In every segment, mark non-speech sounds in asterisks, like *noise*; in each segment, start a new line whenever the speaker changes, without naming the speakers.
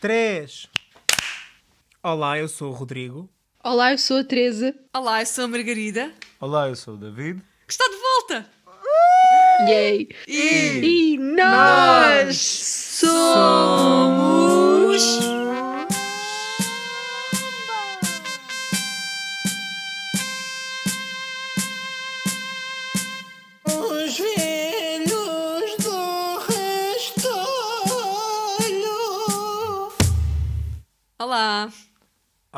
três. Olá, eu sou o Rodrigo.
Olá, eu sou a Teresa.
Olá, eu sou a Margarida,
Olá, eu sou o David.
que está de volta!
Yay!
E,
E nós somos.
Os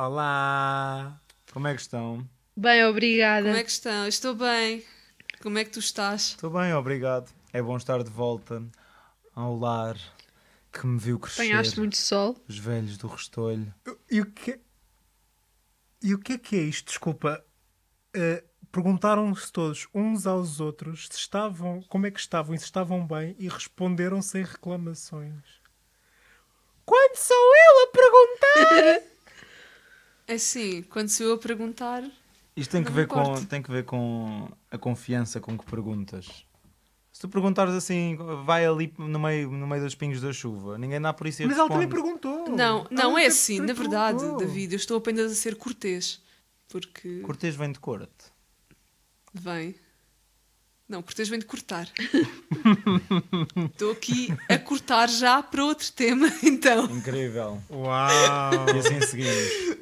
Olá.
Como é que estão?
Bem, obrigada.
como é que estão? Estou bem. Como é que tu estás?
Estou bem, obrigado. É bom estar de volta ao lar que me viu crescer.
Apanhaste muito sol.
Os velhos do Restolho.
E o que E o que é que é isto? Desculpa. Eh, Perguntaram-se todos uns aos outros se estavam, como é que estavam e se estavam bem e responderam sem reclamações. Quando sou eu a perguntar? *laughs*
É assim, quando sou eu a perguntar,
Isto tem que, ver com, tem que ver com a confiança com que perguntas. Se tu perguntares assim, vai ali no meio, no meio dos pingos da chuva, ninguém dá por isso e
Mas ela também perguntou.
não, não
Ela
é assim, na verdade. David, eu estou apenas a ser cortês. Porque
Cortês vem de corte.
vem. Não, cortês vem de cortar. *laughs* Estou aqui a cortar já para outro tema, *laughs* então.
Incrível.
Uau!
E assim seguimos.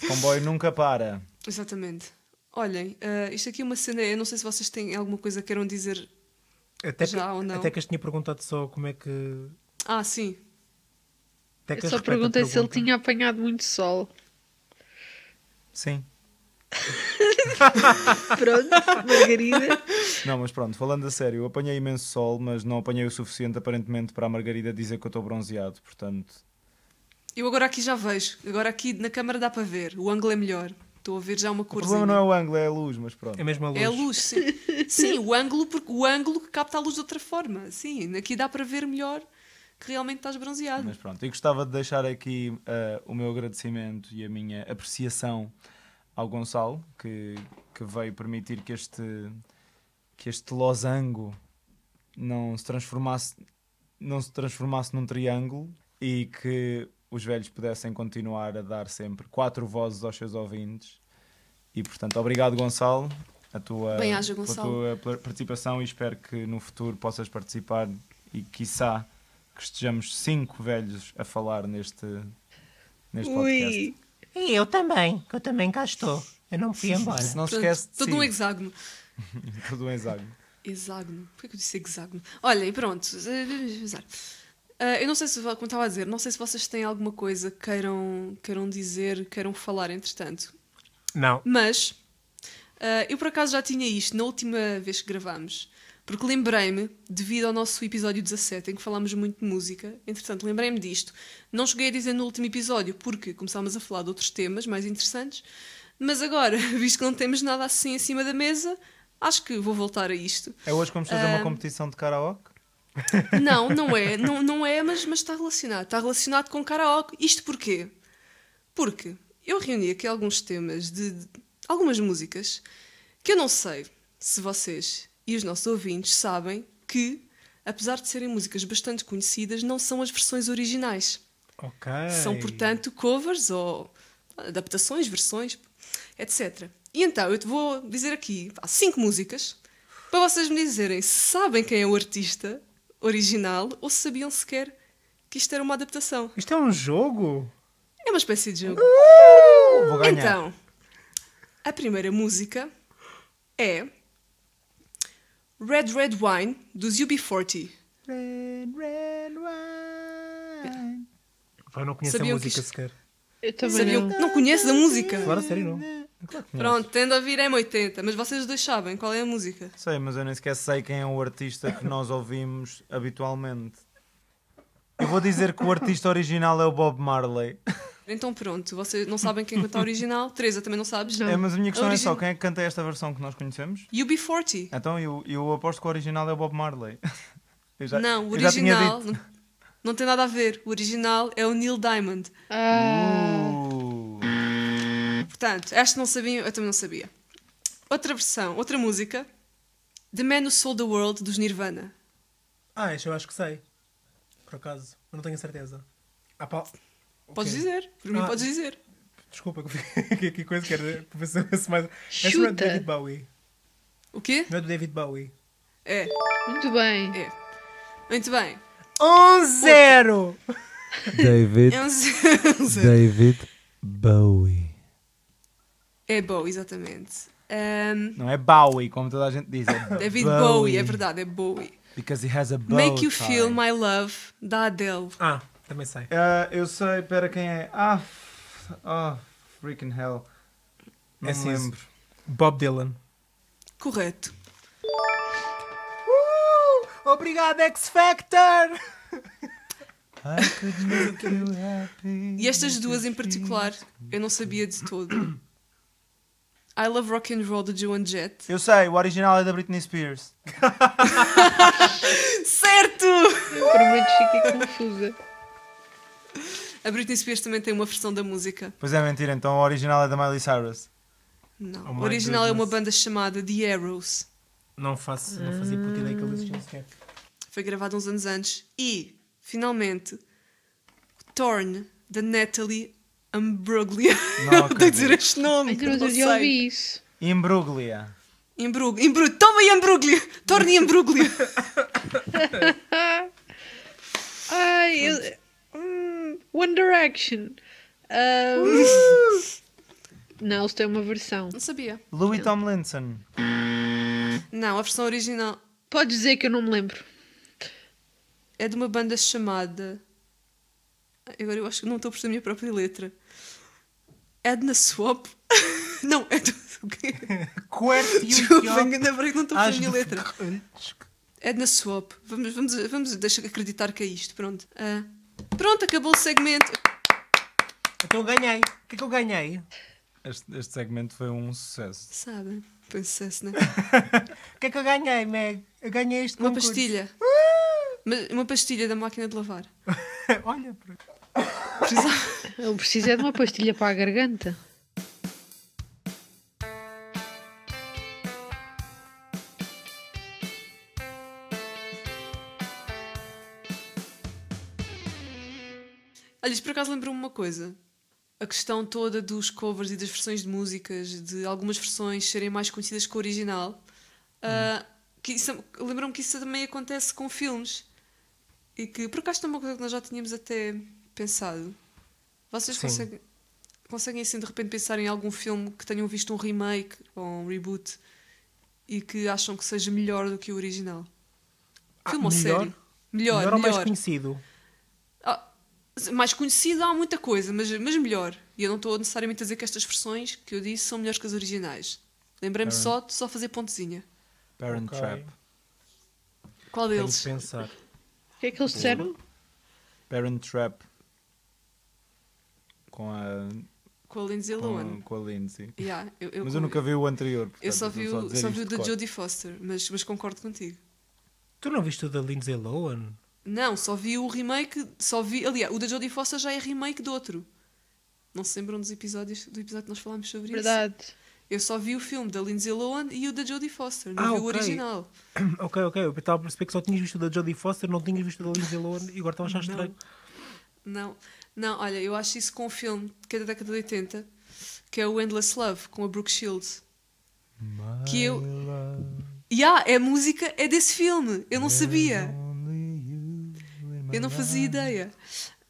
Este comboio nunca para.
Exatamente. Olhem, eh, isto aqui é uma cena, eu não sei se vocês têm alguma coisa que queiram dizer.
Até
Já
que,
ou não?
Até que eu tinha perguntado só como é que.
Ah, sim.
Até que
Eu
a
só perguntei
da
se ele tinha apanhado muito sol.
Sim. *laughs*
Pronto, Margarida.
Não, mas pronto, falando a sério, eu apanhei imenso sol, mas não apanhei o suficiente aparentemente para a Margarida dizer que eu estou bronzeado, portanto.
Eu agora aqui já vejo. Agora aqui na câmara dá para ver. O ângulo é melhor. Estou a ver já uma
O
corzinha.
problema não é o ângulo, é a luz, mas pronto.
É mesmo a luz.
É a luz, sim. *laughs* sim, o ângulo, porque o ângulo que capta a luz de outra forma. Sim, aqui dá para ver melhor que realmente estás bronzeado.
Mas pronto, e gostava de deixar aqui eh, o meu agradecimento e a minha apreciação ao Gonçalo, que, que veio permitir que este, que este losango não se transformasse não se transformasse num triângulo e que os velhos pudessem continuar a dar sempre quatro vozes aos seus ouvintes. E portanto, obrigado Gonçalo, a tua,
Gonçalo.
tua participação e espero que no futuro possas participar e quiçá que estejamos cinco velhos a falar neste, neste podcast.
Ui.
E eu também, que eu também cá estou. Eu não me fui *laughs* embora.
Se não se
Portanto,
esquece de
todo
si.
um hexágono. *laughs*
Todo um hexágono.
Hexágono. Porquê que eu disse hexágono? Olha, e pronto. Ah, eu não sei se, como estava a dizer, não sei se vocês têm alguma coisa que queiram, queiram dizer, queiram falar, entretanto.
Não.
Mas ah, eu por acaso já tinha isto na última vez que gravámos, porque lembrei-me, devido ao nosso episódio 17, em que falámos muito de música, entretanto lembrei-me disto. Não cheguei a dizer no último episódio, porque começámos a falar de outros temas mais interessantes, mas agora, *laughs* visto que não temos nada assim em cima da mesa, acho que vou voltar a isto.
É hoje que vamos fazer uma
Ah.
competição de karaoke?
Não, não é, não, não é, mas, mas está relacionado. Está relacionado com karaoke. Isto porquê? Porque eu reuni aqui alguns temas de, de algumas músicas que eu não sei se vocês e os nossos ouvintes sabem que, apesar de serem músicas bastante conhecidas, não são as versões originais.
Ok.
São, portanto, covers ou adaptações, versões, etc. E então eu te vou dizer aqui pá, cinco músicas para vocês me dizerem se sabem quem é o artista original ou se sabiam sequer que isto era uma adaptação.
Isto é um jogo?
É uma espécie de jogo.
Vou ganhar.
Então, a primeira música é Red Red Wine dos UB40.
Red, red wine.
Eu não conheço
Sabiam
a música
isto-
sequer.
Eu também
Sabiam?
não.
Não conheces a música?
Agora, sério, não.
Claro que.
Pronto, tendo a ouvir M80, mas vocês dois sabem qual é a música.
Sei, mas eu nem sequer sei quem é o artista que nós ouvimos habitualmente. Eu vou dizer que o artista original é o Bob Marley.
Então pronto, vocês não sabem quem canta a original. *laughs* Teresa também não sabes?
É, mas a minha questão é só,
Origin-
quem é que canta esta versão que nós conhecemos?
UB40.
Então eu, eu aposto que o original é o Bob Marley. *laughs* Eu já-
não, o
eu já tinha
original
dito.
não, não tem nada a ver. O original é o Neil Diamond.
Ah,
Uh,
Portanto, esta não sabiam, eu também não sabia. Outra versão, outra música. The Man Who Sold the World dos Nirvana.
Ah, este eu acho que sei. Por acaso. Eu não tenho a certeza. Ah, pá.
Podes
Ok.
dizer. Por mim,
Ah.
podes dizer.
Desculpa, que *laughs* aqui coisa que era para ver se eu se mais. Essa não é do
Chuta.
David Bowie.
O quê?
Não é do David Bowie.
É.
Muito bem.
É. Muito bem.
1-0!
David,
É um zero.
David Bowie.
É Bowie, exatamente. Ahm,
Não é Bowie, como toda a gente diz. É *laughs*
David Bowie. é verdade, é Bowie.
Because he has a bow
Make You
tie.
Feel My Love, da Adele.
Ah, também sei.
Ah, eu sei, pera, quem é? Ah, f- ah freaking hell. Não
É
me
sim.
lembro.
Bob Dylan.
Correto.
Uh, obrigado, X Factor!
I could make you happy.
E estas duas em particular, eu não sabia de todo. *coughs* I Love Rock and Roll, de Joan Jett.
Eu sei, o original é da Britney Spears. *laughs*
Certo!
Eu prometo que fiquei confusa.
A Britney Spears também tem uma versão da música.
Pois é, mentira, então o original é da Miley Cyrus.
Não.
Oh
o original é uma
goodness.
banda chamada The Arrows.
Não, faço, não fazia puta ideia que ele existia sequer.
Foi gravado uns anos antes. E, finalmente, Torn, da Natalie Imbruglia. *laughs*
Não
Eu tenho que dizer este nome.
Ainda
que
não
não
já ouvi isso.
Imbruglia.
Imbrug... Imbrug... Toma aí, Imbruglia! Torne Imbruglia! *laughs*
Ai, eu... Hum, One Direction. Ahm, *laughs* Não, eles têm uma versão.
Não sabia.
Louis Tomlinson.
Não, a versão original
Podes dizer que eu não me lembro.
é de uma banda chamada. Agora eu acho que não estou a perceber a minha própria letra. Edna Swap? *laughs* não, é do. o quê? Desculpa, ainda bem que não estou a perceber a minha letra. Edna Swap. Vamos, vamos, vamos deixa acreditar que é isto. Pronto. Ah, pronto, acabou o segmento.
Então ganhei. O que é que eu ganhei?
Este, este segmento foi um sucesso.
Sabe? Pensasse, né? *laughs*
O que é que eu ganhei, Meg? Eu ganhei este
Uma
concurso.
pastilha. Uma, uma pastilha da máquina de lavar. *laughs*
Olha, por-
Precisava. *laughs*
Eu preciso é de uma pastilha para a garganta.
Olha, isto por acaso lembrou-me uma coisa. A questão toda dos covers e das versões de músicas, de algumas versões serem mais conhecidas que o original. Que isso- Lembrou-me que isso também acontece com filmes. E que, por acaso, é uma coisa que nós já tínhamos até pensado. Vocês
Sim.
conseguem, conseguem, assim, de repente, pensar em algum filme que tenham visto um remake ou um reboot e que acham que seja melhor do que o original?
Ah,
Filme ou
melhor?
série? Melhor,
Melhor ou mais
melhor.
conhecido?
Ah, mais conhecido há muita coisa, mas, mas melhor. E eu não estou necessariamente a dizer que estas versões que eu disse são melhores que as originais. Lembrei-me só de só fazer pontezinha.
Parent
Ok.
Trap.
Qual
Tenho
deles?
de pensar.
O que é que eles disseram?
Parent Trap. Com a,
Com a Lindsay Lohan.
com, com a Lindsay.
Yeah, eu, eu,
Mas eu nunca vi o anterior.
eu
portanto,
só
estou
vi
a
o, só vi o da. Jodie Foster, mas, mas concordo contigo.
Tu não viste o da Lindsay Lohan?
Não, só vi o remake, só vi, aliás, o da Jodie Foster já é remake de outro. Não se lembram dos episódios do episódio que nós falámos sobre
Verdade.
isso? Eu só vi o filme da Lindsay Lohan e o da Jodie Foster, não
Ah,
vi o
ok.
original. *clears throat*
ok, ok. Eu estava a perceber que só tinhas visto o da Jodie Foster, não tinhas visto o da Lindsay Lohan e agora estava a achar estranho.
Não, não, olha, eu acho isso com um filme que é da década de 80, que é o Endless Love, com a Brooke Shields. Que eu. Yeah, é a música, é desse filme. Eu não sabia. Eu não fazia ideia.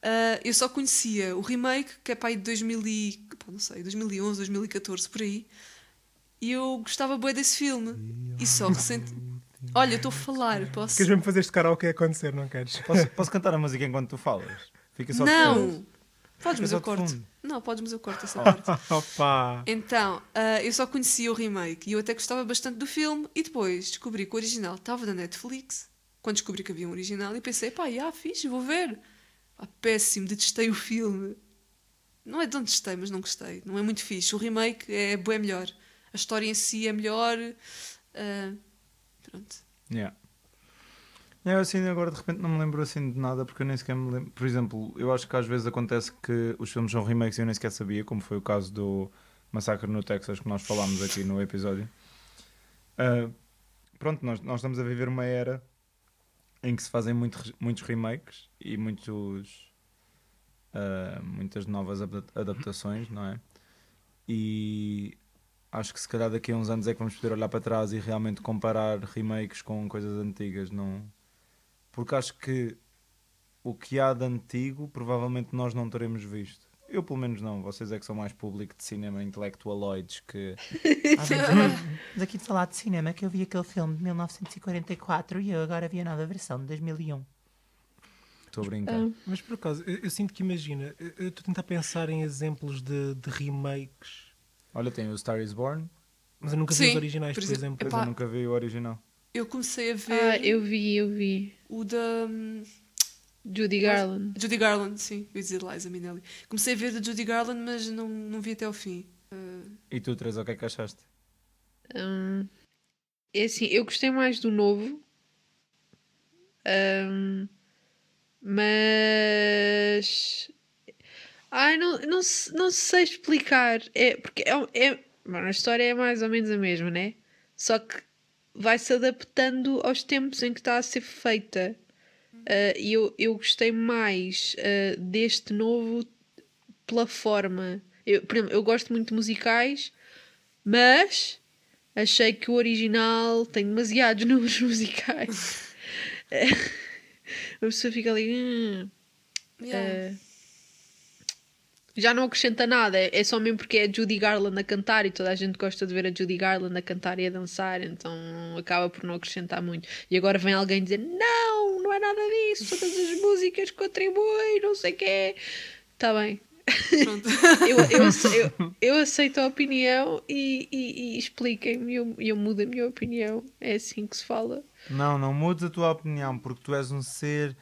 Ah, eu só conhecia o remake, que é para aí de 2000 e, pá, não sei, 2011, 2014, por aí. E eu gostava bem desse filme. E só recente. Olha, eu estou a falar, posso.
Queres mesmo fazer este karaoke acontecer, não queres?
Posso, *laughs* posso cantar a música enquanto tu falas? Fica só.
Não! Podes, mas eu corto.
fundo.
Não, podes, mas eu corto essa parte. *laughs*
Opa!
Então, ah, eu só conhecia o remake e eu até gostava bastante do filme e depois descobri que o original estava na Netflix. Quando descobri que havia um original e pensei, pá, já, fixe, vou ver. Pá, péssimo, detestei o filme. Não é de onde detestei, mas não gostei. Não é muito fixe. O remake é bem melhor. A história em si é melhor. ah, pronto.
Yeah. Eu assim agora de repente não me lembro assim de nada porque eu nem sequer me lembro. Por exemplo, eu acho que às vezes acontece que os filmes são remakes e eu nem sequer sabia, como foi o caso do Massacre no Texas que nós falámos aqui no episódio. Ah, pronto, nós, nós estamos a viver uma era em que se fazem muito, muitos remakes e muitos uh, muitas novas adap- adaptações, não é? E acho que se calhar daqui a uns anos é que vamos poder olhar para trás e realmente comparar remakes com coisas antigas, não? Porque acho que o que há de antigo provavelmente nós não teremos visto. Eu pelo menos não, vocês é que são mais público de cinema intelectualoides que
Daqui de falar de cinema que eu vi aquele filme de 1944 e eu agora vi a nova versão de 2001.
estou a brincar.
Ah,
Mas por acaso, eu, eu sinto que imagina, eu eu estou a tentar pensar em exemplos de, de remakes,
Olha, tem o Star is Born,
mas eu nunca vi
Sim,
os originais,
por
por,
exemplo,
exemplo.
Epá.
eu nunca vi o original.
Eu comecei a ver
ah, eu vi, eu vi.
o da hum,
Judy Garland.
Judy Garland, sim, eu ia dizer Liza Minnelli. Comecei a ver da Judy Garland, mas não, não vi até ao fim. Ah,
E tu, Teresa, o que é que achaste?
Hum, é assim, eu gostei mais do novo. Hum, mas. Ai, não, não, se- não sei explicar. É, porque é, é, a história é mais ou menos a mesma, né? Só que vai-se adaptando aos tempos em que está a ser feita. Ah, E eu, eu gostei mais ah, deste novo pela forma. Eu, por exemplo, eu gosto muito de musicais, mas achei que o original tem demasiados *laughs* números musicais. *laughs* Uma pessoa fica ali. "Hum,
yeah.
eh, já não acrescenta nada, é é só mesmo porque é Judy Garland a cantar e toda a gente gosta de ver a Judy Garland a cantar e a dançar, então acaba por não acrescentar muito. E agora vem alguém dizer: Não, não é nada disso, todas as músicas contribuem, não sei o quê. Está bem,
Pronto. *laughs*
eu, eu, eu- eu aceito a opinião e, e, e expliquem-me, eu, eu mudo a minha opinião. É assim que se fala.
Não, não mudes a tua opinião, porque tu és um ser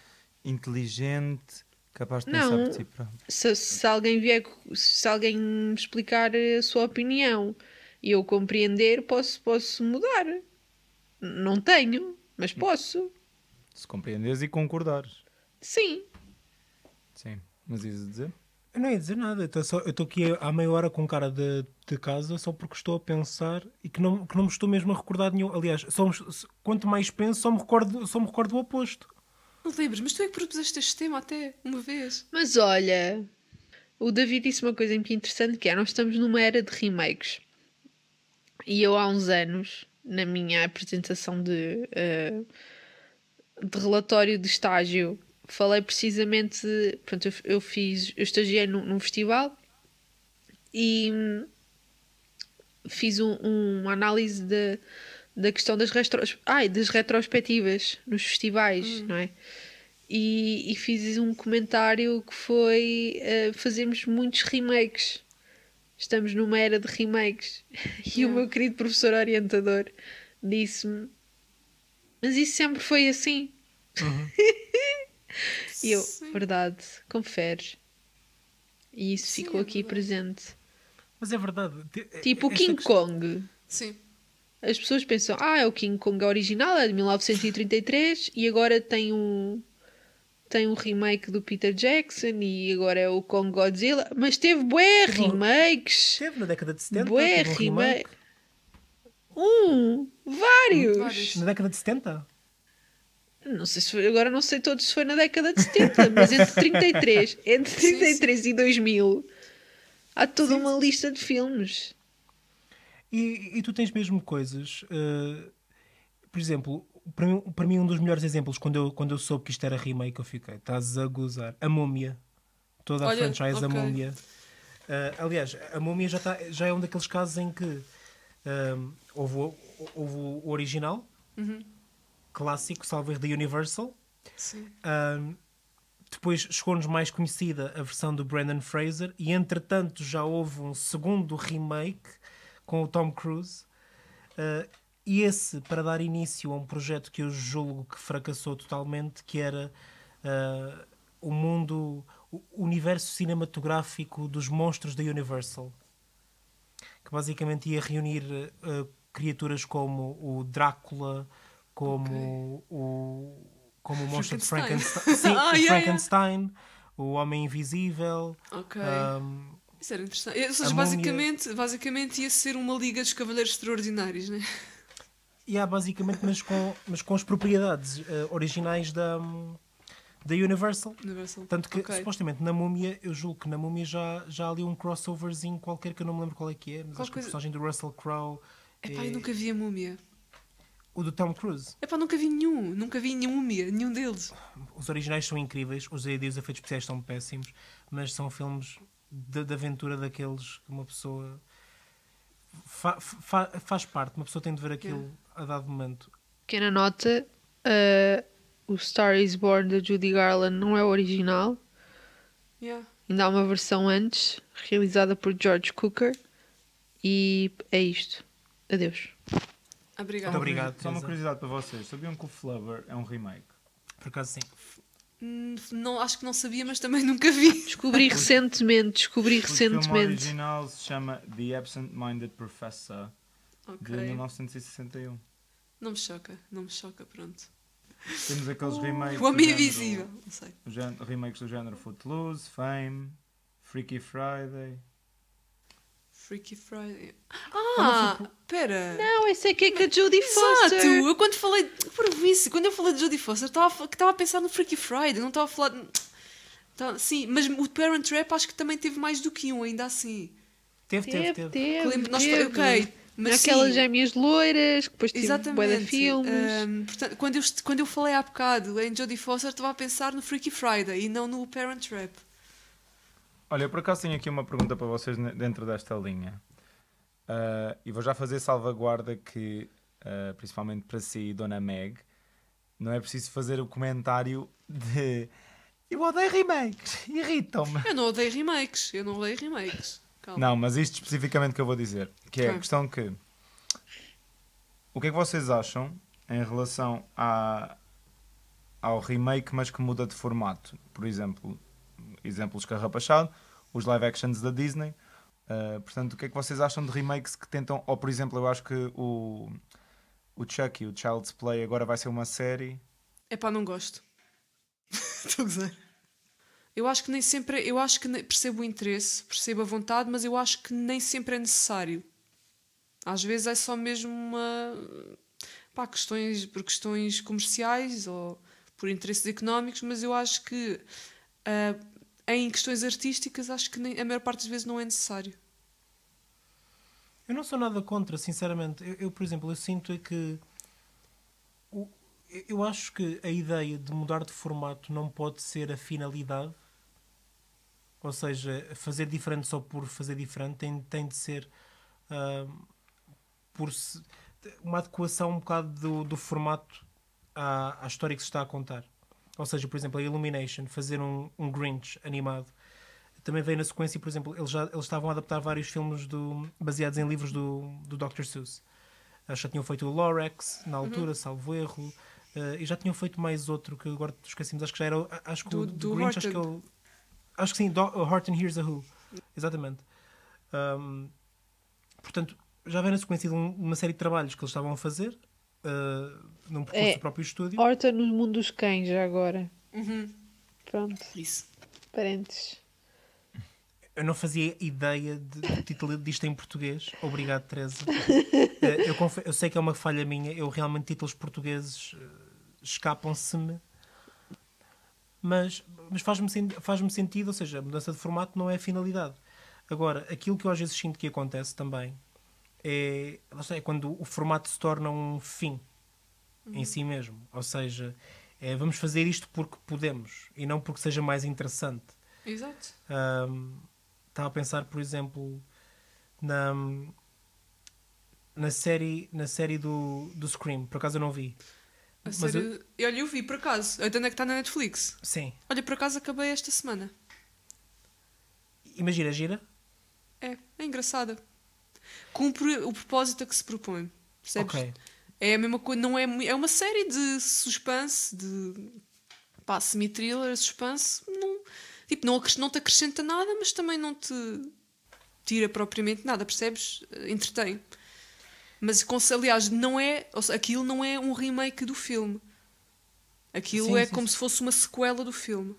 inteligente, capaz de pensar
Não.
por ti próprio.
Se, se alguém vier, se alguém me explicar a sua opinião e eu compreender, posso, posso mudar. Não tenho, mas posso.
Se compreenderes e concordares.
Sim.
Sim. Mas ias dizer?
Eu não ia dizer nada, eu estou aqui há meia hora com cara de, de casa só porque estou a pensar e que não, que não me estou mesmo a recordar de nenhum. Aliás, só quanto mais penso, só me recordo, só me recordo do oposto.
Não te lembres, mas tu é que propuseste este tema até uma vez.
Mas olha, o David disse uma coisa muito interessante que é, nós estamos numa era de remakes. E eu há uns anos, na minha apresentação de, eh, de relatório de estágio, falei precisamente, pronto, eu, eu fiz, eu estagiei num, num festival e hum, fiz um- uma análise da da questão das, retros, ai, das retrospectivas nos festivais, não é? E, e fiz um comentário que foi uh, fazermos muitos remakes. Estamos numa era de remakes. *laughs* E o meu querido professor orientador disse-me: Mas isso sempre foi assim. *laughs* e eu,
Sim.
verdade, confere. E isso
Sim,
ficou
é
aqui
verdade.
presente.
Mas é verdade. Ti-
Tipo o
esta
King
questão-
Kong.
Sim.
As pessoas pensam, ah, é o King Kong original, é de 1933 e agora tem um tem um remake do Peter Jackson e agora é o Kong Godzilla, mas teve bué remakes.
Teve na década de 70.
Bué
teve um
remake.
remake.
Um, vários.
Vários.
Na década de 70?
Não sei se foi, agora não sei todos se foi na década de 70, mas entre *laughs* 33, entre
Sim, sim.
33 e 2000 há toda uma lista de filmes.
E, e tu tens mesmo coisas. eh, por exemplo, para mim, para mim, um dos melhores exemplos, quando eu, quando eu soube que isto era remake, eu fiquei, estás a gozar. A Múmia. Toda a
Olha,
franchise da
ok.
Múmia. Eh, aliás, a Múmia já, tá, já é um daqueles casos em que ehm, houve, o- houve o original,
Uhum.
clássico, salvo da Universal.
Sim.
Ahm, depois chegou-nos mais conhecida a versão do Brandon Fraser e entretanto já houve um segundo remake com o Tom Cruise Ah, e esse para dar início a um projeto que eu julgo que fracassou totalmente que era ah, o mundo o universo cinematográfico dos monstros da Universal que basicamente ia reunir ah, criaturas como o Drácula como o como o *laughs* monstro de
Frankenstein.
Sim, *laughs*
Ah,
o
yeah, yeah.
Frankenstein, o Homem Invisível,
Ok.
ahm,
Isso era interessante. Ou seja,
a
basicamente, basicamente ia ser uma liga dos cavaleiros extraordinários, né?
e há basicamente, mas com, mas com as propriedades eh, originais da, da Universal.
Universal.
Tanto que,
Ok.
supostamente, na múmia, eu julgo que na múmia já, já há ali um crossoverzinho qualquer que eu não me lembro qual é que é, mas
Qual
acho que a
coisa-
personagem do Russell Crowe é
eu nunca vi a múmia.
o do Tom Cruise.
Epá, nunca vi nenhum. Nunca vi nenhum múmia. Nenhum deles.
Os originais são incríveis, os e os efeitos especiais são péssimos, mas são filmes de, de aventura daqueles que uma pessoa fa- fa- faz parte, uma pessoa tem de ver aquilo a dado momento.
Pequena nota: uh, o Star is Born da Judy Garland não é o original.
Yeah.
Ainda há uma versão antes, realizada por George Cooker. E é isto. Adeus.
Obrigada.
Muito obrigado.
Só uma curiosidade para vocês. Sabiam que o Flubber é um remake?
Por acaso, sim.
Hum, Não, acho que não sabia, mas também *laughs* nunca vi.
Descobri recentemente, descobri
O filme
recentemente.
original se chama The Absent Minded Professor, de
Ok.
1961.
Não me choca. Não me choca, pronto.
Temos aqueles remakes.
O Homem
do género-
Invisível. Não sei.
o remakes do género Footloose, Fame, Freaky Friday.
Freaky Friday. Ah, pera.
Não, esse é que é a Judy
Exato!
Foster.
Eu quando falei. Por isso, quando eu falei de Jodie Foster, estava a fa- que estava a pensar no Freaky Friday, não estava a falar. Tá- sim, mas o Parent Trap acho que também teve mais do que um, ainda assim.
Teve, teve,
Teve,
teve.
teve.
Nós
teve.
ok, mas
Aquelas
sim,
gêmeas loiras, que depois teve bué de
Exatamente.
filmes.
Ahm, portanto, quando, eu, quando eu falei há bocado em Jodie Foster, estava a pensar no Freaky Friday e não no Parent Trap.
Olha, eu por acaso tenho aqui uma pergunta para vocês dentro desta linha. Ah, e vou já fazer salvaguarda que, ah, principalmente para si, Dona Meg, não é preciso fazer o comentário de eu odeio remakes, irritam-me.
Eu não odeio remakes, eu não odeio remakes. Calma.
Não, mas isto especificamente que eu vou dizer, que é a questão que o que é que vocês acham em relação à, ao remake, mas que muda de formato? Por exemplo, exemplo escarrapachado, os live actions da Disney. Uh, portanto, o que é que vocês acham de remakes que tentam, ou por exemplo, eu acho que o, o Chucky, o Child's Play, agora vai ser uma série.
É pá, não gosto. *laughs* Estou a gozar. Eu acho que nem sempre. Eu acho que percebo o interesse, percebo a vontade, mas eu acho que nem sempre é necessário. Às vezes é só mesmo uma. Pá, questões, por questões comerciais ou por interesses económicos, mas eu acho que ah, em questões artísticas acho que nem- a maior parte das vezes não é necessário.
Eu não sou nada contra, sinceramente. Eu, eu, por exemplo, eu sinto é que o- eu- acho que a ideia de mudar de formato não pode ser a finalidade. Ou seja, fazer diferente só por fazer diferente tem, tem de ser ah, por se- uma adequação um bocado do, do formato à, à história que se está a contar. Ou seja, por exemplo, a Illumination, fazer um, um Grinch animado também veio na sequência, por exemplo, eles, já, eles estavam a adaptar vários filmes do, baseados em livros do, do Dr. Seuss. Eles já tinham feito o Lorax, na altura, salvo erro, eh, e já tinham feito mais outro que agora esquecemos, acho que já era. Acho que
Do-
o
do
Grinch, acho que o. Acho que sim, do, Horton Hears a Who. Exatamente. Ahm, portanto, já vem na sequência de um- uma série de trabalhos que eles estavam a fazer, eh, num percurso
É.
do próprio estúdio.
Horta no mundo dos cães, já agora.
Uhum.
Pronto,
Isso.
parentes.
Eu não fazia ideia de- do título *laughs* disto em português. Obrigado, Teresa. Eh, *laughs* eu, eu sei que é uma falha minha. Eu realmente, títulos portugueses eh, escapam-se-me. Mas, mas faz-me sen- faz-me sentido, ou seja, a mudança de formato não é a finalidade. Agora, aquilo que eu às vezes sinto que acontece também é, é quando o formato se torna um fim em si mesmo. Ou seja, é, vamos fazer isto porque podemos e não porque seja mais interessante.
Exato.
Ahm, Estava a pensar, por exemplo, na, na série, na série do, do Scream. Por acaso eu não vi.
A
Mas
sério, Olha, eu vi por acaso. Onde é que está na Netflix?
Sim.
Olha, por acaso acabei esta semana.
Imagina, gira.
É, é engraçada. Cumpre o propósito a que se propõe. Percebes?
Ok.
É a mesma coisa, não é, é uma série de suspense, de pá, semi-thriller, suspense. Não, tipo, não, não te acrescenta nada, mas também não te tira propriamente nada, percebes? Eh, Entretém. Mas, aliás, não é, seja, aquilo não é um remake do filme. Aquilo
Sim,
é
sim,
como
sim.
se fosse uma sequela do filme.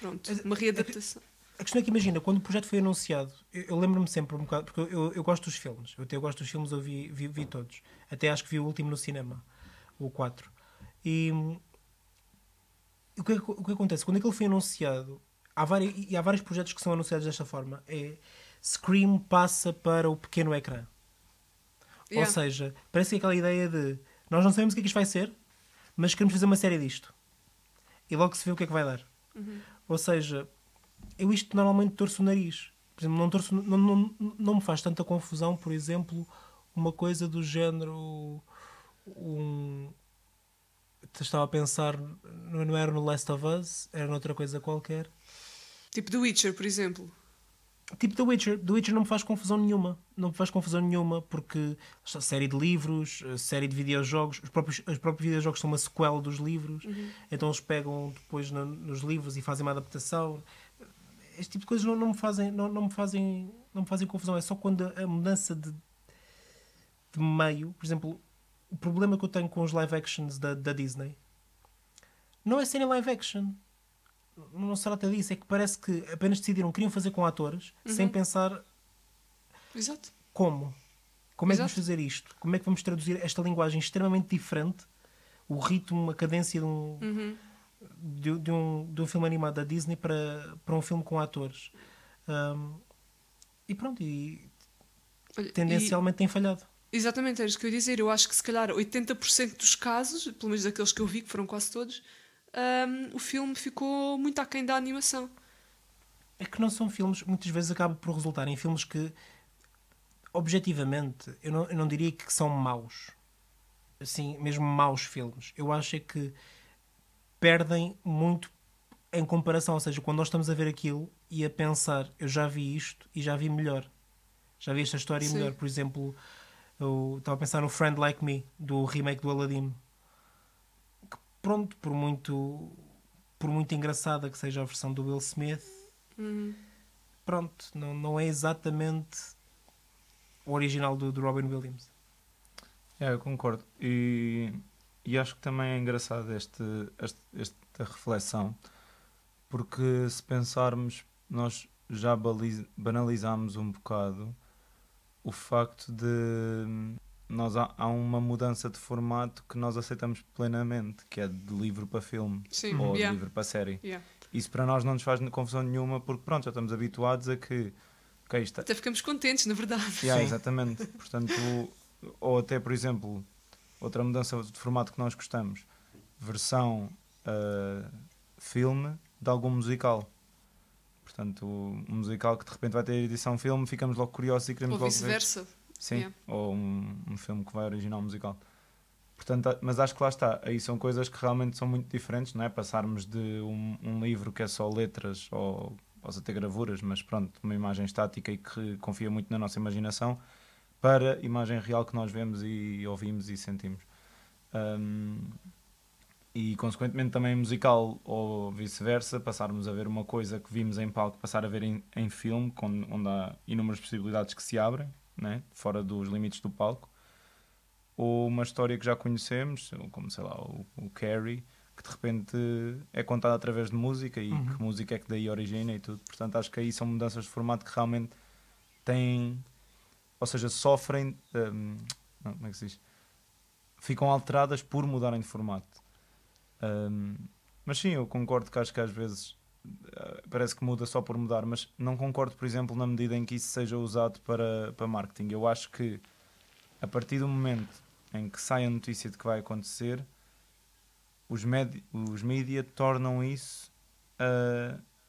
Pronto, uma readaptação.
A questão é que imagina, quando o projeto foi anunciado, eu, eu lembro-me sempre um bocado, porque eu, eu, gosto dos filmes, eu até gosto dos filmes, eu vi, vi, vi todos. Até acho que vi o último no cinema, o 4. E o que, é que- o que acontece? Quando aquilo foi anunciado, há vários, e há vários projetos que são anunciados desta forma. É Scream passa para o pequeno ecrã. Ou
Yeah.
seja, parece que é aquela ideia de nós não sabemos o que é que isto vai ser, mas queremos fazer uma série disto. E logo se vê o que é que vai dar. Ou seja, eu isto normalmente torço o nariz. Por exemplo, não, torço, não, não, não me faz tanta confusão, por exemplo, uma coisa do género. Um, estava a pensar, não era no Last of Us, era noutra coisa qualquer.
Tipo The Witcher, por exemplo.
Tipo The Witcher. The Witcher não me faz confusão nenhuma. Não me faz confusão nenhuma porque série de livros, a série de videojogos, os próprios, os próprios videojogos são uma sequela dos livros, então eles pegam depois na- nos livros e fazem uma adaptação. Este tipo de coisas não, não me fazem, não, não me fazem, não me fazem confusão. É só quando a, mudança de, de meio, por exemplo, o problema que eu tenho com os live actions da, da Disney não é serem live action não se trata disso, é que parece que apenas decidiram, queriam fazer com atores, sem pensar
Exato.
como. Como é que vamos
Exato.
fazer isto? Como é que vamos traduzir esta linguagem extremamente diferente, o ritmo, a cadência de um,
Uhum.
De, de um, de um filme animado da Disney para, para um filme com atores. Ahm, e pronto, e
Olha,
tendencialmente tem falhado.
e- exatamente, era isso que eu ia dizer. Eu acho que se calhar 80% dos casos, pelo menos daqueles que eu vi, que foram quase todos, hum, o filme ficou muito aquém da animação.
É que não são filmes, muitas vezes acabam por resultar em filmes que, objetivamente, eu não, eu não diria que são maus. Assim, mesmo maus filmes. Eu acho é que perdem muito em comparação. Ou seja, quando nós estamos a ver aquilo e a pensar, eu já vi isto e já vi melhor. Já vi esta história
Sim.
melhor. Por exemplo, eu estava a pensar no Friend Like Me, do remake do Aladdin. Que, pronto, por muito, por muito engraçada que seja a versão do Will Smith,
Uhum.
pronto, não, não é exatamente o original do, do Robin Williams.
É, eu concordo. E, e acho que também é engraçado este, este- esta reflexão, porque se pensarmos, nós já banalizámos um bocado o facto de nós há, há uma mudança de formato que nós aceitamos plenamente, que é de livro para filme
Sim,
ou de
yeah.
livro para série.
Yeah.
Isso para nós não nos faz confusão nenhuma, porque pronto, já estamos habituados a que ok, isto,
Até ficamos contentes, na verdade.
Yeah, exatamente. Portanto, ou até, por exemplo, outra mudança de formato que nós gostamos, versão ah, filme de algum musical. Portanto, um musical que de repente vai ter edição filme, ficamos logo curiosos e queremos
Ou
logo ver.
vice-versa.
Sim,
Yeah.
ou um, um filme que vai original musical. Portanto, mas acho que lá está, aí são coisas que realmente são muito diferentes, não é? Passarmos de um, um livro que é só letras ou possa ter gravuras, mas pronto, uma imagem estática e que confia muito na nossa imaginação, para imagem real que nós vemos e ouvimos e sentimos. Hum, e consequentemente também musical ou vice-versa, passarmos a ver uma coisa que vimos em palco, passar a ver em, em filme, com- onde há inúmeras possibilidades que se abrem, né? fora dos limites do palco, ou uma história que já conhecemos, como sei lá, o, o Carrie, que de repente é contada através de música e que música é que daí origina e tudo. Portanto, acho que aí são mudanças de formato que realmente têm, ou seja, sofrem, hum, não, como é que se diz? Ficam alteradas por mudarem de formato. Hum, mas sim, eu concordo que acho que às vezes eh, parece que muda só por mudar, mas não concordo, por exemplo, na medida em que isso seja usado para, para marketing. Eu acho que a partir do momento em que sai a notícia de que vai acontecer, os, med os mídia tornam isso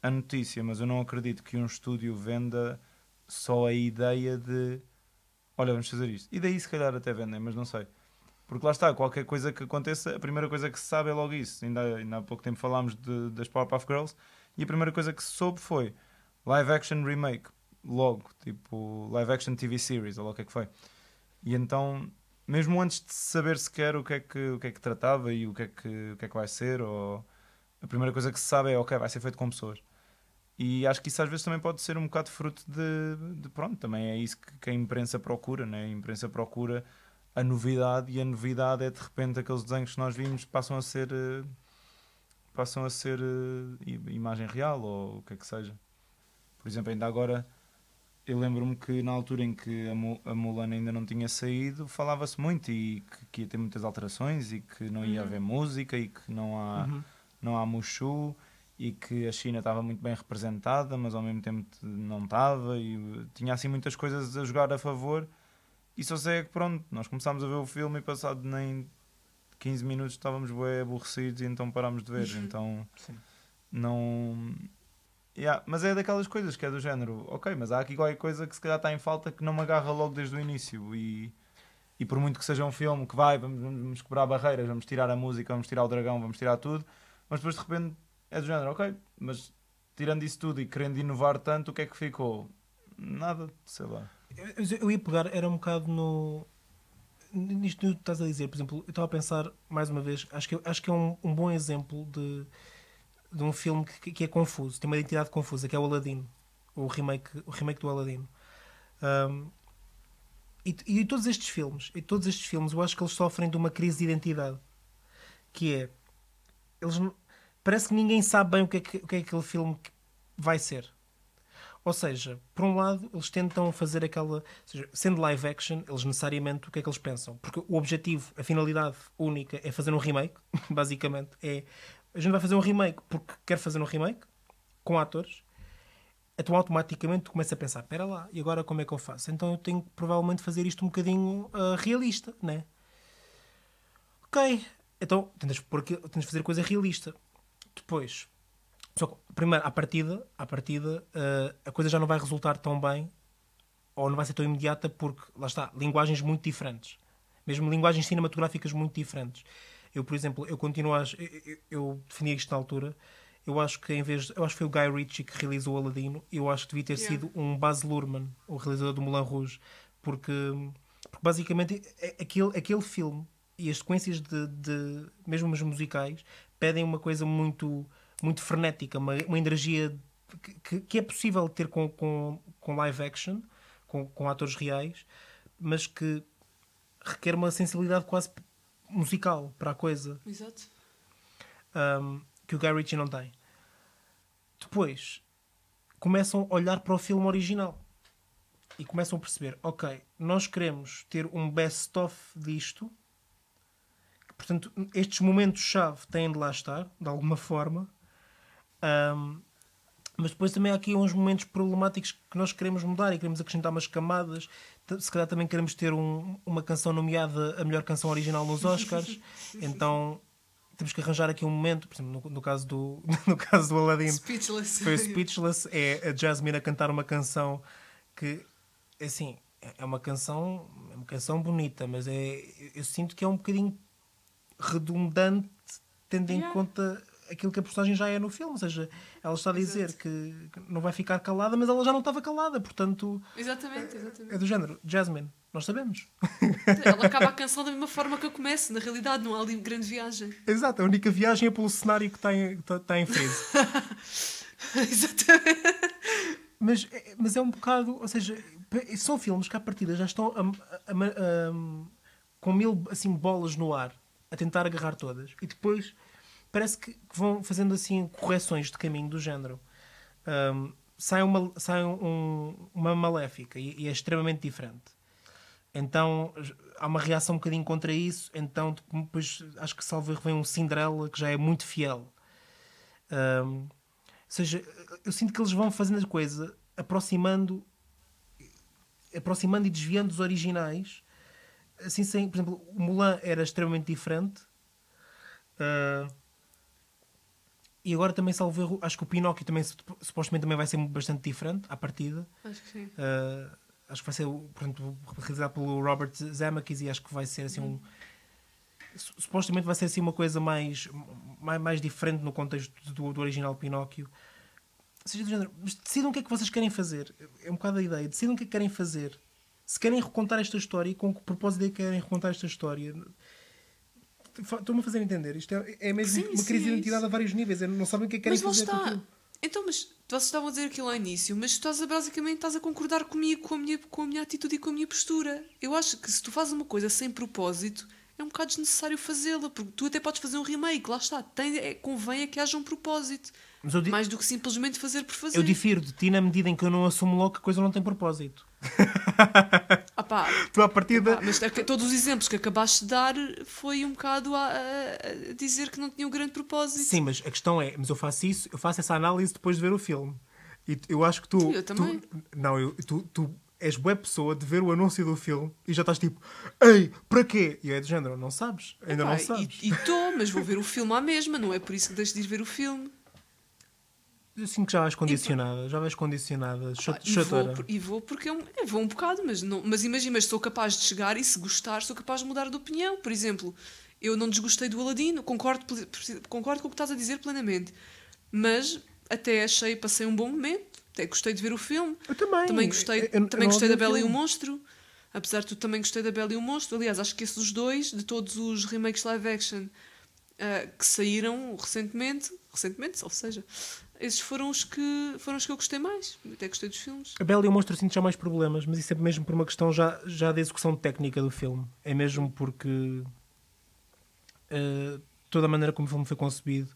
a notícia, mas eu não acredito que um estúdio venda só a ideia de olha, vamos fazer isto. E daí se calhar até vendem, mas não sei. Porque lá está, qualquer coisa que aconteça, a primeira coisa que se sabe é logo isso. Ainda, ainda há pouco tempo falámos de, das Powerpuff Girls e a primeira coisa que se soube foi live action remake. Logo, tipo live action TV series, ou lá o que é que foi. E então, mesmo antes de saber sequer o que é que, o que, é que tratava e o que, é que, o que é que vai ser, ou, a primeira coisa que se sabe é ok, vai ser feito com pessoas. E acho que isso às vezes também pode ser um bocado fruto de, de pronto, também é isso que, que a imprensa procura, né? A imprensa procura a novidade e a novidade é de repente aqueles desenhos que nós vimos passam a ser eh, passam a ser eh, imagem real ou o que é que seja. Por exemplo, ainda agora eu lembro-me que na altura em que a Mulan ainda não tinha saído, falava-se muito e que, que ia ter muitas alterações e que não ia
Uhum.
haver música e que não há
Uhum.
não há Mushu e que a China estava muito bem representada, mas ao mesmo tempo não estava e uh, tinha assim muitas coisas a jogar a favor. E só sei é que pronto, nós começámos a ver o filme e passado nem 15 minutos estávamos bem aborrecidos e então parámos de ver. Então
Sim.
não. Yeah, mas é daquelas coisas que é do género, ok, mas há aqui qualquer coisa que se calhar está em falta que não me agarra logo desde o início. E, e por muito que seja um filme que vai, vamos, vamos quebrar barreiras, vamos tirar a música, vamos tirar o dragão, vamos tirar tudo, mas depois de repente é do género, ok, mas tirando isso tudo e querendo inovar tanto, o que é que ficou? Nada, sei lá.
Eu, eu ia pegar, era um bocado no. Nisto que estás a dizer, por exemplo, eu estava a pensar, mais uma vez, acho que, acho que é um, um bom exemplo de, de um filme que, que é confuso, tem uma identidade confusa, que é o Aladdin, o remake, o remake do Aladdin. Um, e, e todos estes filmes, e todos estes filmes, eu acho que eles sofrem de uma crise de identidade, que é, eles parece que ninguém sabe bem o que é, que, o que é aquele filme que vai ser. Ou seja, por um lado, eles tentam fazer aquela. Seja, sendo live action, eles necessariamente o que é que eles pensam? Porque o objetivo, a finalidade única é fazer um remake, *laughs* basicamente. É a gente vai fazer um remake porque quer fazer um remake com atores. Então automaticamente tu a pensar: espera lá, e agora como é que eu faço? Então eu tenho que provavelmente fazer isto um bocadinho ah, realista, né? Ok, então tentas, pôr aqui- tentas fazer coisa realista. Depois, só que, primeiro, à partida, à partida eh, a coisa já não vai resultar tão bem ou não vai ser tão imediata porque, lá está, linguagens muito diferentes. Mesmo linguagens cinematográficas muito diferentes. Eu, por exemplo, eu continuo a... eu, eu defini isto na altura. Eu acho que em vez... Eu acho que foi o Guy Ritchie que realizou o Aladino. Eu acho que devia ter
Yeah.
sido um Baz Luhrmann, o realizador do Moulin Rouge. Porque, porque basicamente, é- aquele, aquele filme e as sequências de, de mesmo os musicais pedem uma coisa muito muito frenética uma, uma energia que- que, é possível ter com, com, com live action com, com atores reais mas que requer uma sensibilidade quase musical para a coisa
Exato.
um, que o Guy Ritchie não tem. Depois começam a olhar para o filme original e começam a perceber: ok, nós queremos ter um best-of disto, portanto, estes momentos-chave têm de lá estar, de alguma forma. Um, mas depois também há aqui uns momentos problemáticos que nós queremos mudar e queremos acrescentar umas camadas. Se calhar também queremos ter um- uma canção nomeada a melhor canção original nos Oscars. *laughs* então temos que arranjar aqui um momento, por exemplo, no, no caso do *laughs* no caso do Aladdin,
Speechless.
foi o Speechless, é a Jasmine a cantar uma canção que assim, é é uma canção, é uma canção bonita, mas é eu sinto que é um bocadinho redundante tendo em
Yeah.
conta aquilo que a personagem já é no filme, ou seja, ela está a dizer que que não vai ficar calada, mas ela já não estava calada, portanto,
Exatamente,
é
exatamente.
do género, Jasmine, nós sabemos.
Ela acaba a canção da mesma forma que eu começo. Na realidade, não há ali grande viagem.
Exato, a única viagem é pelo cenário que está em, está, está em freeze. *laughs*
Exatamente.
Mas, é- mas é um bocado, ou seja, são filmes que à partida já estão a- a- a- com mil assim, bolas no ar a tentar agarrar todas e depois parece que vão fazendo assim correções de caminho do género. Um, sai uma, sai um- uma maléfica e, e é extremamente diferente. Então há uma reação um bocadinho contra isso. Então depois acho que salvo vem um Cinderela que já é muito fiel. Um, ou seja, eu sinto que eles vão fazendo a coisa aproximando aproximando e desviando dos originais assim sem, por exemplo, o Mulan era extremamente diferente Ah, e agora também salvo erro, acho que o Pinóquio também sup- supostamente também vai ser bastante diferente à partida.
Acho que sim.
Uh, acho que vai ser portanto, realizado pelo Robert Zemeckis e acho que vai ser assim um su- supostamente vai ser assim uma coisa mais mais, mais diferente no contexto do, do original Pinóquio. Ou seja, do género, mas decidam o que é que vocês querem fazer. É um bocado a ideia, decidam o que é que querem fazer se querem recontar esta história e com que propósito é que querem recontar esta história Estou-me a fazer entender. Isto é, é mesmo
Sim,
uma
sim,
crise de
é
identidade
isso.
a vários níveis. É, Não sabem o que é que querem
Mas
fazer com
está.
aquilo.
Então, mas vocês estavam a dizer aquilo ao início, mas tu estás a, basicamente estás a concordar comigo, com a, minha, com a minha atitude e com a minha postura. Eu acho que se tu fazes uma coisa sem propósito, é um bocado desnecessário fazê-la, porque tu até podes fazer um remake, lá está. Tem, é, convém é que haja um propósito.
Mas eu,
Mais do que simplesmente fazer por fazer.
eu difiro de ti na medida em que eu não assumo logo que a coisa não tem propósito. *laughs*
Ah pá,
Tu à partida.
pá, mas é todos os exemplos que acabaste de dar foi um bocado a, a- dizer que não tinham grande propósito.
Sim, mas a questão é, mas eu faço isso, eu faço essa análise depois de ver o filme. E tu- eu acho que tu.
Sim, eu
tu-
também.
não, eu, tu, tu és boa pessoa de ver o anúncio do filme e já estás tipo, ei, para quê? E é do género, não sabes? Ainda não sabes.
E estou, mas vou ver o filme à mesma, não é por isso que deixo de ir ver o filme.
Eu sinto que já vais condicionada, já vais condicionada, chat-
e, vou, e vou porque é um, é, vou um bocado, mas, não, mas imagina, mas sou capaz de chegar e se gostar, sou capaz de mudar de opinião. Por exemplo, eu não desgostei do Aladino, concordo, concordo com o que estás a dizer plenamente, mas até achei, passei um bom momento, até gostei de ver o filme.
Eu também.
Também gostei,
Eu- eu- eu
também gostei da Bela e o
filme.
Monstro. Apesar de tu também gostei da Bela e o Monstro. Aliás, acho que esses dois, de todos os remakes live action ah, que saíram recentemente, recentemente, ou seja, esses foram os que foram os que eu gostei mais. Até gostei dos filmes.
A Bela e o Monstro sinto já mais problemas, mas isso é mesmo por uma questão já, já da execução técnica do filme. É mesmo porque eh, toda a maneira como o filme foi concebido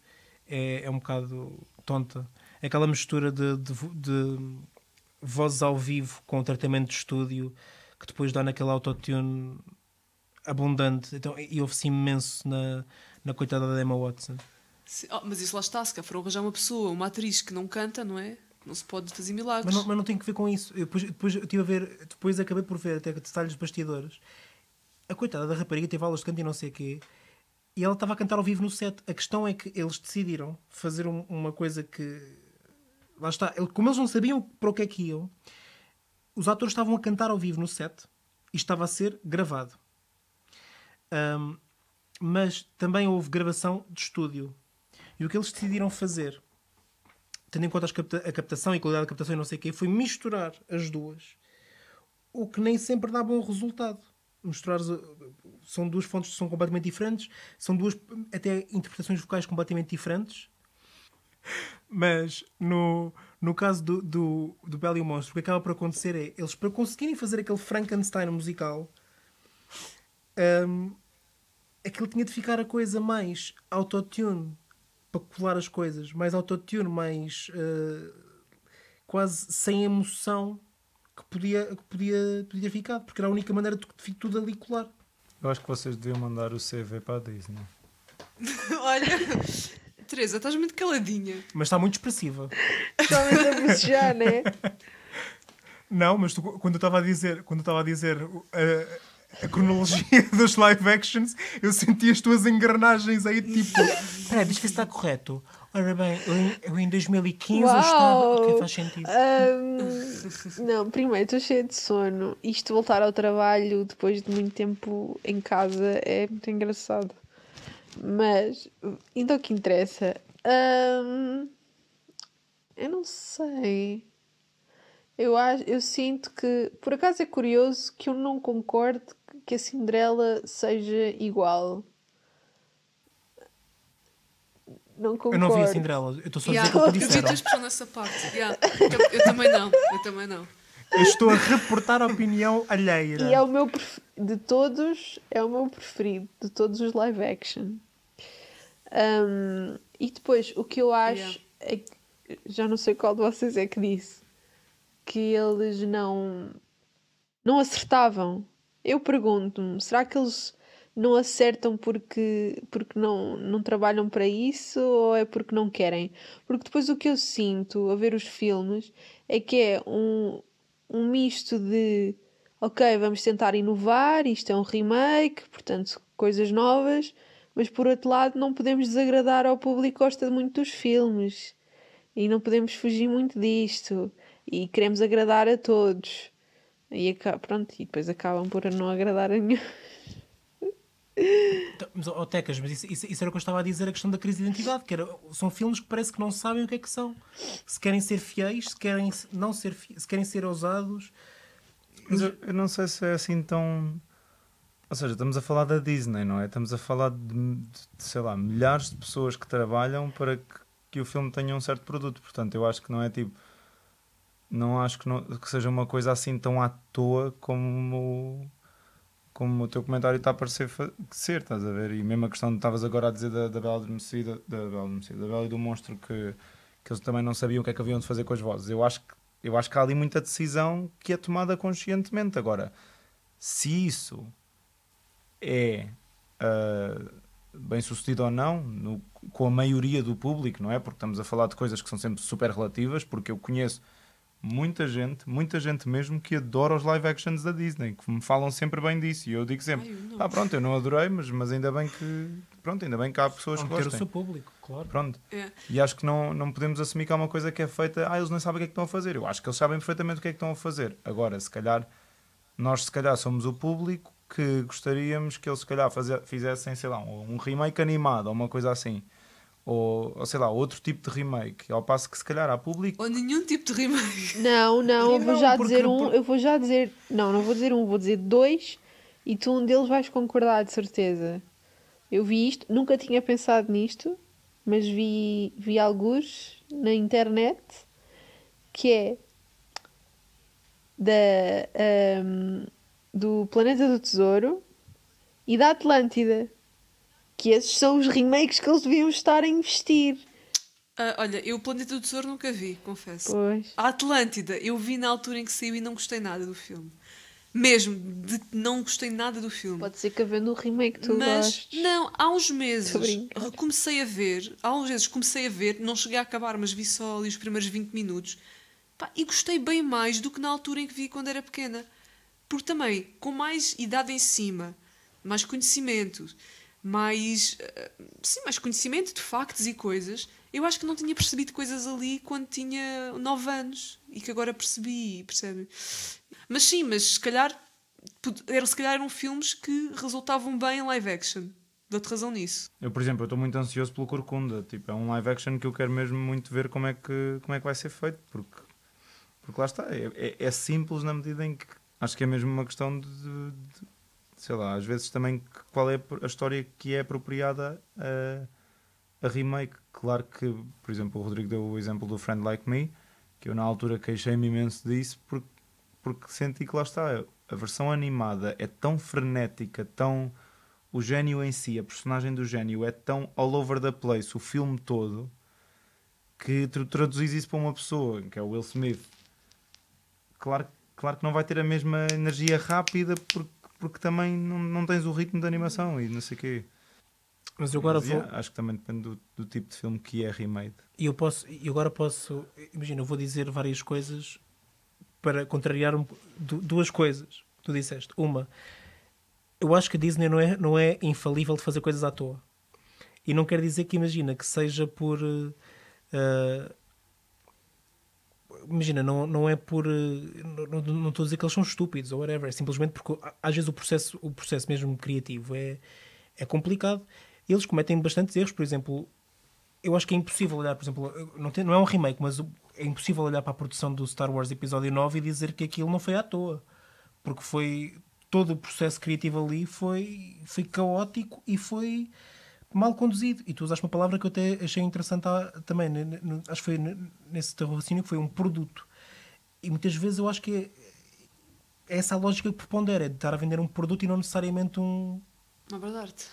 é, é um bocado tonta. É aquela mistura de, de, de vozes ao vivo com o tratamento de estúdio que depois dá naquele autotune abundante. Então, e ouve-se imenso na, na coitada da Emma Watson.
Oh, mas isso lá está, se cá for arranjar uma pessoa, uma atriz que não canta, não é? Não se pode fazer milagres.
Mas não, mas não tem que ver com isso. Eu depois, depois, eu tive a ver, depois acabei por ver até detalhes de bastidores. A coitada da rapariga teve aulas de canto e não sei o quê. E ela estava a cantar ao vivo no set. A questão é que eles decidiram fazer um- uma coisa que. Lá está. Como eles não sabiam para o que é que iam, os atores estavam a cantar ao vivo no set e estava a ser gravado. Ahm, mas também houve gravação de estúdio. E o que eles decidiram fazer tendo em conta capta- a captação e a qualidade da captação e não sei o quê, foi misturar as duas, o que nem sempre dá bom resultado. Misturar são duas fontes que são completamente diferentes, são duas até interpretações vocais completamente diferentes. Mas no, no caso do, do, do Belo e o Monstro, o que acaba por acontecer é eles, para conseguirem fazer aquele Frankenstein musical, hum, aquilo tinha de ficar a coisa mais autotune para colar as coisas, mais autotune, mais eh, quase sem emoção que podia, que podia, podia ficar, porque era a única maneira de de tudo ali colar.
Eu acho que vocês deviam mandar o CV para a Disney. *laughs*
Olha, Teresa, estás muito caladinha.
Mas está muito expressiva.
Principalmente a bocejar, né? *laughs*
Não, mas tu, quando eu estava a dizer, quando eu estava a dizer uh, a, cronologia *laughs* dos live actions, eu senti as tuas engrenagens aí tipo. Espera deixa eu ver se está correto. Ora bem, eu em, eu em 2015 eu estava.
Uau!
Ok, faz sentido.
Ahm, não, primeiro estou cheia de sono. Isto voltar ao trabalho depois de muito tempo em casa é muito engraçado. Mas, indo ao que interessa, ahm, eu não sei. Eu, acho, eu sinto que, por acaso é curioso que eu não concordo que a Cinderela seja igual. Não concordo.
Eu não vi a Cinderela, eu estou só a dizer
Yeah,
o que
eu vi a
disseram.
expressão nessa parte. Yeah. Eu, eu também não, eu também não.
Eu estou a reportar a opinião alheia.
E é o meu pref- de todos, é o meu preferido de todos os live action. Um, e depois o que eu acho
Yeah.
é que já não sei qual de vocês é que disse que eles não não acertavam. Eu pergunto-me, será que eles não acertam porque, porque não, não trabalham para isso ou é porque não querem? Porque depois o que eu sinto a ver os filmes é que é um, um misto de ok, vamos tentar inovar, isto é um remake, portanto, coisas novas, mas por outro lado não podemos desagradar ao público que gosta muito dos filmes e não podemos fugir muito disto e queremos agradar a todos. E, aca- pronto, e depois acabam por não agradar a nenhum.
Então, Mas, oh, Tecas, mas isso, isso- isso era o que eu estava a dizer, a questão da crise de identidade, que era, são filmes que parece que não sabem o que é que são. Se querem ser fiéis, se querem não ser fi- se querem ser ousados.
Mas eu, eu não sei se é assim tão. Ou seja, estamos a falar da Disney, não é? Estamos a falar de, de, sei lá, milhares de pessoas que trabalham para que, que o filme tenha um certo produto. Portanto, eu acho que não é tipo. Não acho que, não, que seja uma coisa assim tão à toa como, como o teu comentário está a parecer ser, estás a ver? E mesmo a questão que estavas agora a dizer da, da Bela Adormecida, da Bela Adormecida, da Bela e do Monstro, que, que eles também não sabiam o que é que haviam de fazer com as vozes. Eu acho que, eu acho que há ali muita decisão que é tomada conscientemente. Agora, Se isso é ah, bem sucedido ou não, no- com a maioria do público, não é? Porque estamos a falar de coisas que são sempre super relativas, porque eu conheço muita gente, muita gente mesmo que adora os live actions da Disney, que me falam sempre bem disso, e eu digo sempre,
Ai,
ah pronto, eu não adorei, mas, mas ainda bem que pronto, ainda bem que há pessoas
Vão
que
ter o seu público, claro.
Pronto.
É.
E acho que não, não podemos assumir que há uma coisa que é feita, ah, eles não sabem o que é que estão a fazer. Eu acho que eles sabem perfeitamente o que é que estão a fazer. Agora, se calhar, nós se calhar somos o público que gostaríamos que eles se calhar faze- fizessem, sei lá, um, um remake animado ou uma coisa assim. Ou, ou sei lá, outro tipo de remake. Ao passo que se calhar há público.
Ou nenhum tipo de remake.
Não, não, eu vou já
porque-
dizer um, eu vou já dizer, não, não vou dizer um, vou dizer dois e tu um deles vais concordar de certeza. Eu vi isto, nunca tinha pensado nisto, mas vi, vi alguns na internet que é da, ahm, do Planeta do Tesouro e da Atlântida. Que esses são os remakes que eles deviam estar a investir.
Ah, olha, eu o Planeta do Tesouro nunca vi, confesso.
Pois.
A Atlântida, eu vi na altura em que saiu e não gostei nada do filme. Mesmo, de, não gostei nada do filme.
Pode ser que havendo um remake tu
Mas,
gostes.
não, há uns meses comecei a ver, há uns meses comecei a ver, não cheguei a acabar, mas vi só ali os primeiros 20 minutos. Pá, e gostei bem mais do que na altura em que vi quando era pequena. Porque também, com mais idade em cima, mais conhecimento, mais, eh, sim, mais conhecimento de factos e coisas, eu acho que não tinha percebido coisas ali quando tinha 9 anos e que agora percebi, percebem? Mas sim, mas se calhar, eram, se calhar eram filmes que resultavam bem em live action. Dou-te razão nisso.
Eu, por exemplo, estou muito ansioso pelo Corcunda. Tipo, é um live action que eu quero mesmo muito ver como é que, como é que vai ser feito. Porque, porque lá está. É, é- é simples na medida em que acho que é mesmo uma questão de- de- sei lá, às vezes também qual é a história que é apropriada a, a remake. Claro que, por exemplo, o Rodrigo deu o exemplo do Friend Like Me, que eu na altura queixei-me imenso disso porque, porque senti que lá está. A versão animada é tão frenética, tão o gênio em si, a personagem do gênio é tão all over the place, o filme todo, que tu traduzis isso para uma pessoa, que é o Will Smith. Claro, claro que não vai ter a mesma energia rápida porque, porque também não, não tens o ritmo da animação e não sei o quê.
Mas eu agora
Mas,
vou.
yeah, acho que também depende do, do tipo de filme que é remade.
E eu posso, e agora posso, imagina, eu vou dizer várias coisas para contrariar um, du- duas coisas que tu disseste. Uma, eu acho que a Disney não é, não é infalível de fazer coisas à toa. E não quer dizer que, imagina, que seja por. eh, imagina, não, não é por. eh, não, não- estou a dizer que eles são estúpidos ou whatever. É simplesmente porque às vezes o processo, o processo mesmo criativo é, é complicado. Eles cometem bastantes erros, por exemplo, eu acho que é impossível olhar, por exemplo, não, tem- não é um remake, mas é impossível olhar para a produção do Star Wars Episódio 9 e dizer que aquilo não foi à toa. Porque foi. Todo o processo criativo ali foi, foi caótico e foi mal conduzido. E tu usaste uma palavra que eu até achei interessante também. acho que foi ne- nesse teu raciocínio que foi um produto. E muitas vezes eu acho que é, é essa a lógica que prepondera, é de estar a vender um produto e não necessariamente um,
Uma obra de arte.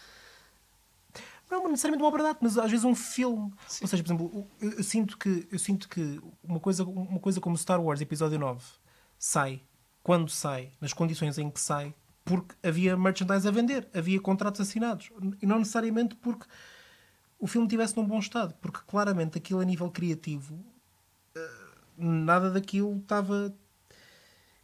não necessariamente uma obra de arte, mas às vezes um filme. Ou seja, por exemplo, eu, eu sinto que, eu sinto que uma, coisa, uma coisa como Star Wars Episódio 9 sai, quando sai, nas condições em que sai, porque havia merchandise a vender, havia contratos assinados. E não necessariamente porque o filme estivesse num bom estado, porque claramente aquilo a nível criativo, eh, nada daquilo estava.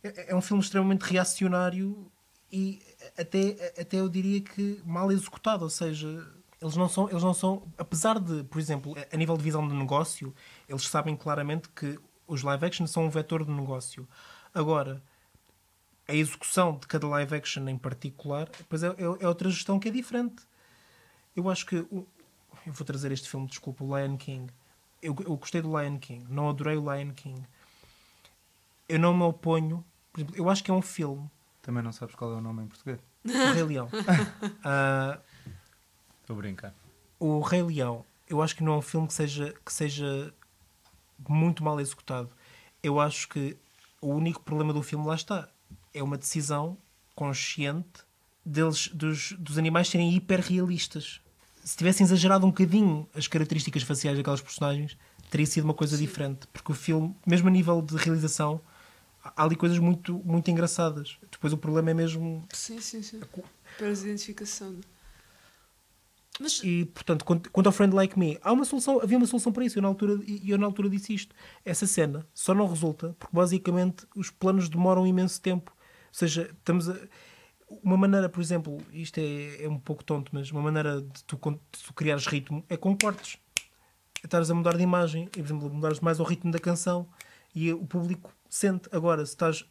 É, é um filme extremamente reacionário e até, até eu diria que mal executado, ou seja, eles não são, eles não são, apesar de, por exemplo, a nível de visão de negócio, eles sabem claramente que os live action são um vetor de negócio. Agora, a execução de cada live action em particular, depois é, é, é outra gestão que é diferente. Eu acho que o- eu vou trazer este filme, desculpa, o Lion King. Eu, eu gostei do Lion King, não adorei o Lion King. Eu não me oponho, por exemplo, eu acho que é um filme,
Também não sabes qual é o nome em português?
o Rei Leão. *laughs* Ah,
Estou a brincar.
o Rei Leão, eu acho que não é um filme que seja, que seja muito mal executado. Eu acho que o único problema do filme lá está. É uma decisão consciente deles, dos, dos animais serem hiperrealistas. Se tivessem exagerado um bocadinho as características faciais daquelas personagens, teria sido uma coisa diferente. Porque o filme, mesmo a nível de realização, há ali coisas muito, muito engraçadas. Depois o problema é mesmo.
Sim, sim, sim. Para a identificação. Mas
E, portanto, quanto, ao Friend Like Me, há uma solução, havia uma solução para isso. Eu na, altura, e eu na altura disse isto. Essa cena só não resulta porque basicamente os planos demoram imenso tempo. Ou seja, estamos a. Uma maneira, por exemplo, isto é, é um pouco tonto, mas uma maneira de tu, de tu criares ritmo é com cortes. É Estares a mudar de imagem e, por exemplo, mudares mais ao ritmo da canção e o público sente. Agora, se estás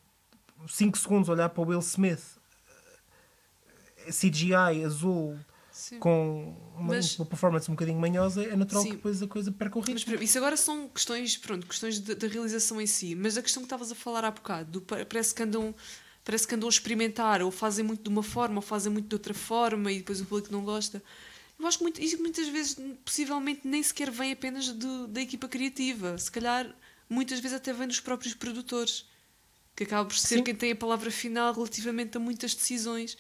5 segundos a olhar para o Will Smith, eh, CGI, azul,
sim.
com uma,
Mas-
uma performance um bocadinho manhosa, é natural
Sim.
que depois a coisa perca o
Mas
ritmo.
pera, isso agora são questões, pronto, questões da realização em si. Mas a questão que estavas a falar há bocado, do pa- parece que andam. Parece que andam a experimentar, ou fazem muito de uma forma, ou fazem muito de outra forma, e depois o público não gosta. Eu acho que muito, isso muitas vezes, possivelmente, nem sequer vem apenas do- da equipa criativa. Se calhar, muitas vezes até vem dos próprios produtores, que acaba por ser
Sim.
quem tem a palavra final relativamente a muitas decisões.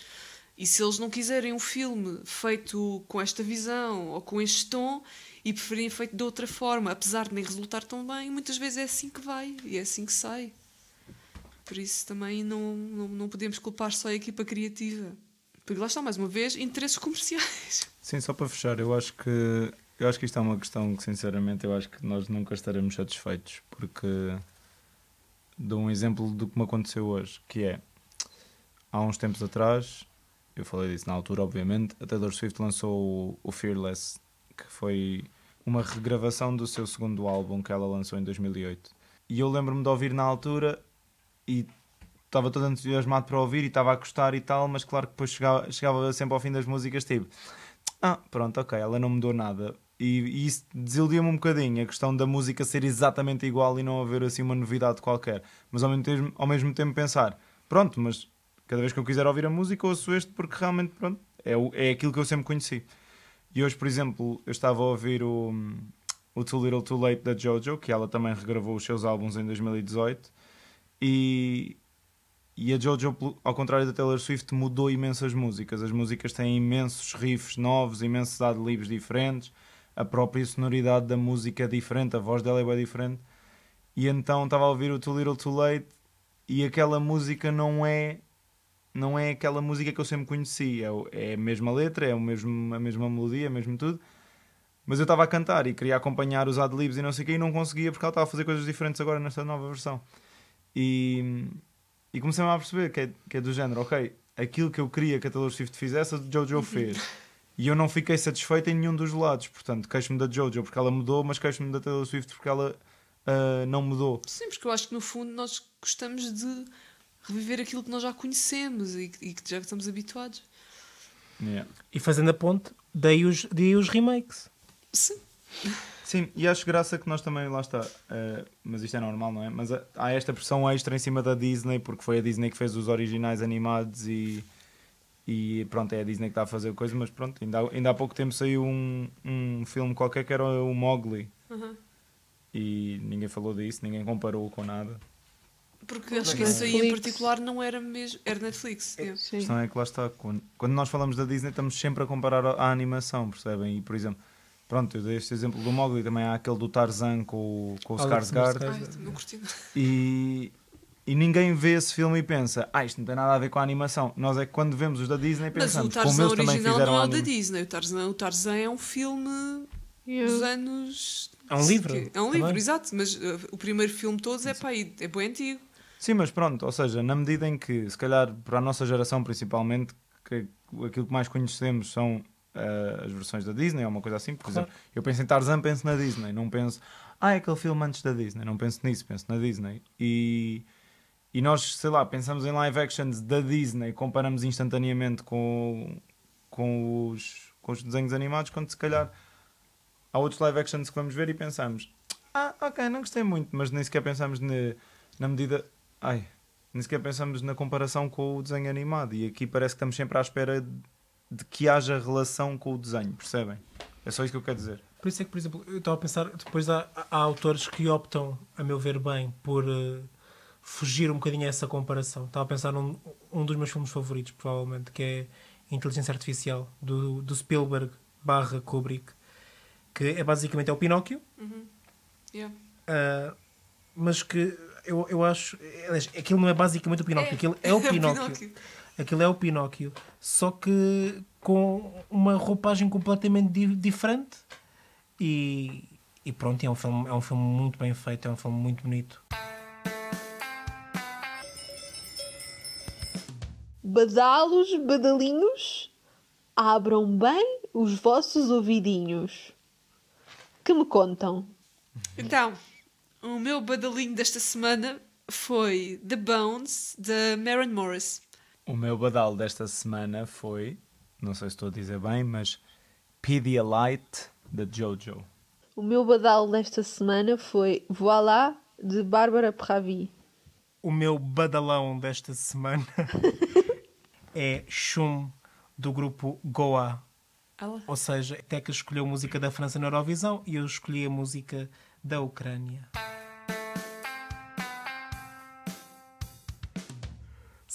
E se eles não quiserem um filme feito com esta visão ou com este tom e preferirem feito de outra forma, apesar de nem resultar tão bem, muitas vezes é assim que vai e é assim que sai. Por isso também não, não, não podemos culpar só a equipa criativa. Porque lá está, mais uma vez, interesses comerciais. *laughs*
Sim, só para fechar, eu acho que eu acho que isto é uma questão que sinceramente eu acho que nós nunca estaremos satisfeitos porque dou um exemplo do que me aconteceu hoje, que é há uns tempos atrás, eu falei disso na altura, obviamente, a Taylor Swift lançou o, Fearless, que foi uma regravação do seu segundo álbum que ela lançou em 2008. E eu lembro-me de ouvir na altura e estava todo entusiasmado para ouvir e estava a gostar e tal, mas claro que depois chegava, chegava sempre ao fim das músicas tipo, ah, pronto, ok, ela não mudou nada. E, e isso desiludia-me um bocadinho, a questão da música ser exatamente igual e não haver assim uma novidade qualquer. Mas ao mesmo tempo, ao mesmo tempo pensar, pronto, mas cada vez que eu quiser ouvir a música ouço este porque realmente, pronto, é, é aquilo que eu sempre conheci. E hoje, por exemplo, eu estava a ouvir o, o Too Little Too Late da JoJo, que ela também regravou os seus álbuns em 2018. E, e a JoJo, ao contrário da Taylor Swift, mudou imensas músicas. As músicas têm imensos riffs novos, imensos adlibs diferentes. A própria sonoridade da música é diferente, a voz dela é bem diferente. E então estava a ouvir o Too Little Too Late e aquela música não é não é aquela música que eu sempre conheci. É, é a mesma letra, é o mesmo, a mesma melodia, é mesmo tudo. Mas eu estava a cantar e queria acompanhar os adlibs e não sei o quê e não conseguia porque ela estava a fazer coisas diferentes agora nesta nova versão. E, e comecei-me a perceber que é, que é do género, ok, aquilo que eu queria que a Taylor Swift fizesse, a Jojo fez. E eu não fiquei satisfeito em nenhum dos lados. Portanto, queixo-me da Jojo porque ela mudou, mas queixo-me da Taylor Swift porque ela ah, não mudou.
Sim, porque eu acho que no fundo nós gostamos de reviver aquilo que nós já conhecemos e, e que já estamos habituados.
Yeah.
E fazendo a ponte, dei os, dei os remakes.
Sim.
Sim, e acho graça que nós também, lá está, eh, mas isto é normal, não é? Mas há- há esta pressão extra em cima da Disney, porque foi a Disney que fez os originais animados e, e pronto, é a Disney que está a fazer coisa, mas pronto, ainda, há- ainda há pouco tempo saiu um, um filme qualquer que era o Mowgli
Uhum.
e ninguém falou disso, ninguém comparou com nada.
Porque acho que isso aí em particular não era mesmo. Era Netflix. é.
A questão é que lá está, quando, quando nós falamos da Disney estamos sempre a comparar a, a animação, percebem? E por exemplo, pronto, eu dei este exemplo do Mowgli, também há aquele do Tarzan com, o- com o
Alex
Skarsgård. E, e ninguém vê esse filme e pensa, ah, isto não tem nada a ver com a animação. Nós é que quando vemos os da Disney
Mas o
pensamos, como
Tarzan
eles também
original não é o da Disney. O Tarzan, o Tarzan é um filme dos anos.
É um livro,
É um livro,
também.
exato. Mas uh, o primeiro filme de todos é para aí. É bem antigo.
Sim, mas pronto, ou seja, na medida em que, se calhar para a nossa geração principalmente, que aquilo que mais conhecemos são ah, as versões da Disney ou uma coisa assim, por
Claro.
exemplo, eu penso em Tarzan, penso na Disney, não penso, ah, é aquele filme antes da Disney, não penso nisso, penso na Disney. E, e nós, sei lá, pensamos em live actions da Disney, comparamos instantaneamente com, com, os, com os desenhos animados, quando se calhar há outros live actions que vamos ver e pensamos, ah, ok, não gostei muito, mas nem sequer pensamos na, na medida. Ai, nem sequer pensamos na comparação com o desenho animado. E aqui parece que estamos sempre à espera de, que haja relação com o desenho, percebem? É só isso que eu quero dizer.
Por isso é que, por exemplo, eu estava a pensar, depois há, há autores que optam, a meu ver bem, por eh, fugir um bocadinho a essa comparação. Estava a pensar num um dos meus filmes favoritos, provavelmente, que é Inteligência Artificial, do, do Spielberg barra Kubrick, que é basicamente é o Pinóquio,
Yeah.
ah, mas que eu, eu acho. aliás, Aquilo não é basicamente o Pinóquio, aquilo é o *laughs* Pinóquio. Aquilo é o Pinóquio. Só que com uma roupagem completamente di- diferente. E, e pronto, é um, filme, é um filme muito bem feito, é um filme muito bonito.
Badalos, badalinhos, abram bem os vossos ouvidinhos. Que me contam?
Então, o meu badalinho desta semana foi The Bones, de Maren Morris.
O meu badal desta semana foi, não sei se estou a dizer bem, mas Pedialyte de Jojo.
O meu badalo desta semana foi Voilà, de Bárbara Pravi.
O meu badalão desta semana *laughs* é Chum, do grupo Goa.
Ela?
Ou seja, Teca escolheu a música da França na Eurovisão e eu escolhi a música da Ucrânia.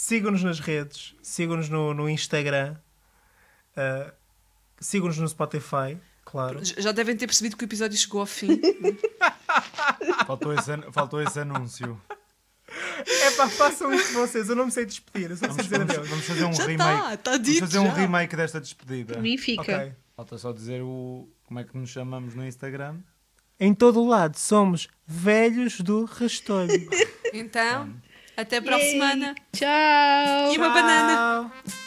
Sigam-nos nas redes, sigam-nos no, no Instagram, ah, sigam-nos no Spotify, claro.
Já devem ter percebido que o episódio chegou ao fim. *laughs*
Faltou esse, faltou esse anúncio.
É pá, façam isso vocês, eu não me sei despedir, eu só sei
Vamos,
dizer
vamos-
adeus.
vamos fazer um
Já
remake.
tá, tá
vamos
dito
fazer um
já.
remake desta despedida.
Mim fica.
Ok.
Falta só dizer o como é que nos chamamos no Instagram.
Em todo o lado somos velhos do rastolho.
Então, até para a semana.
Tchau!
E uma banana.
Tchau.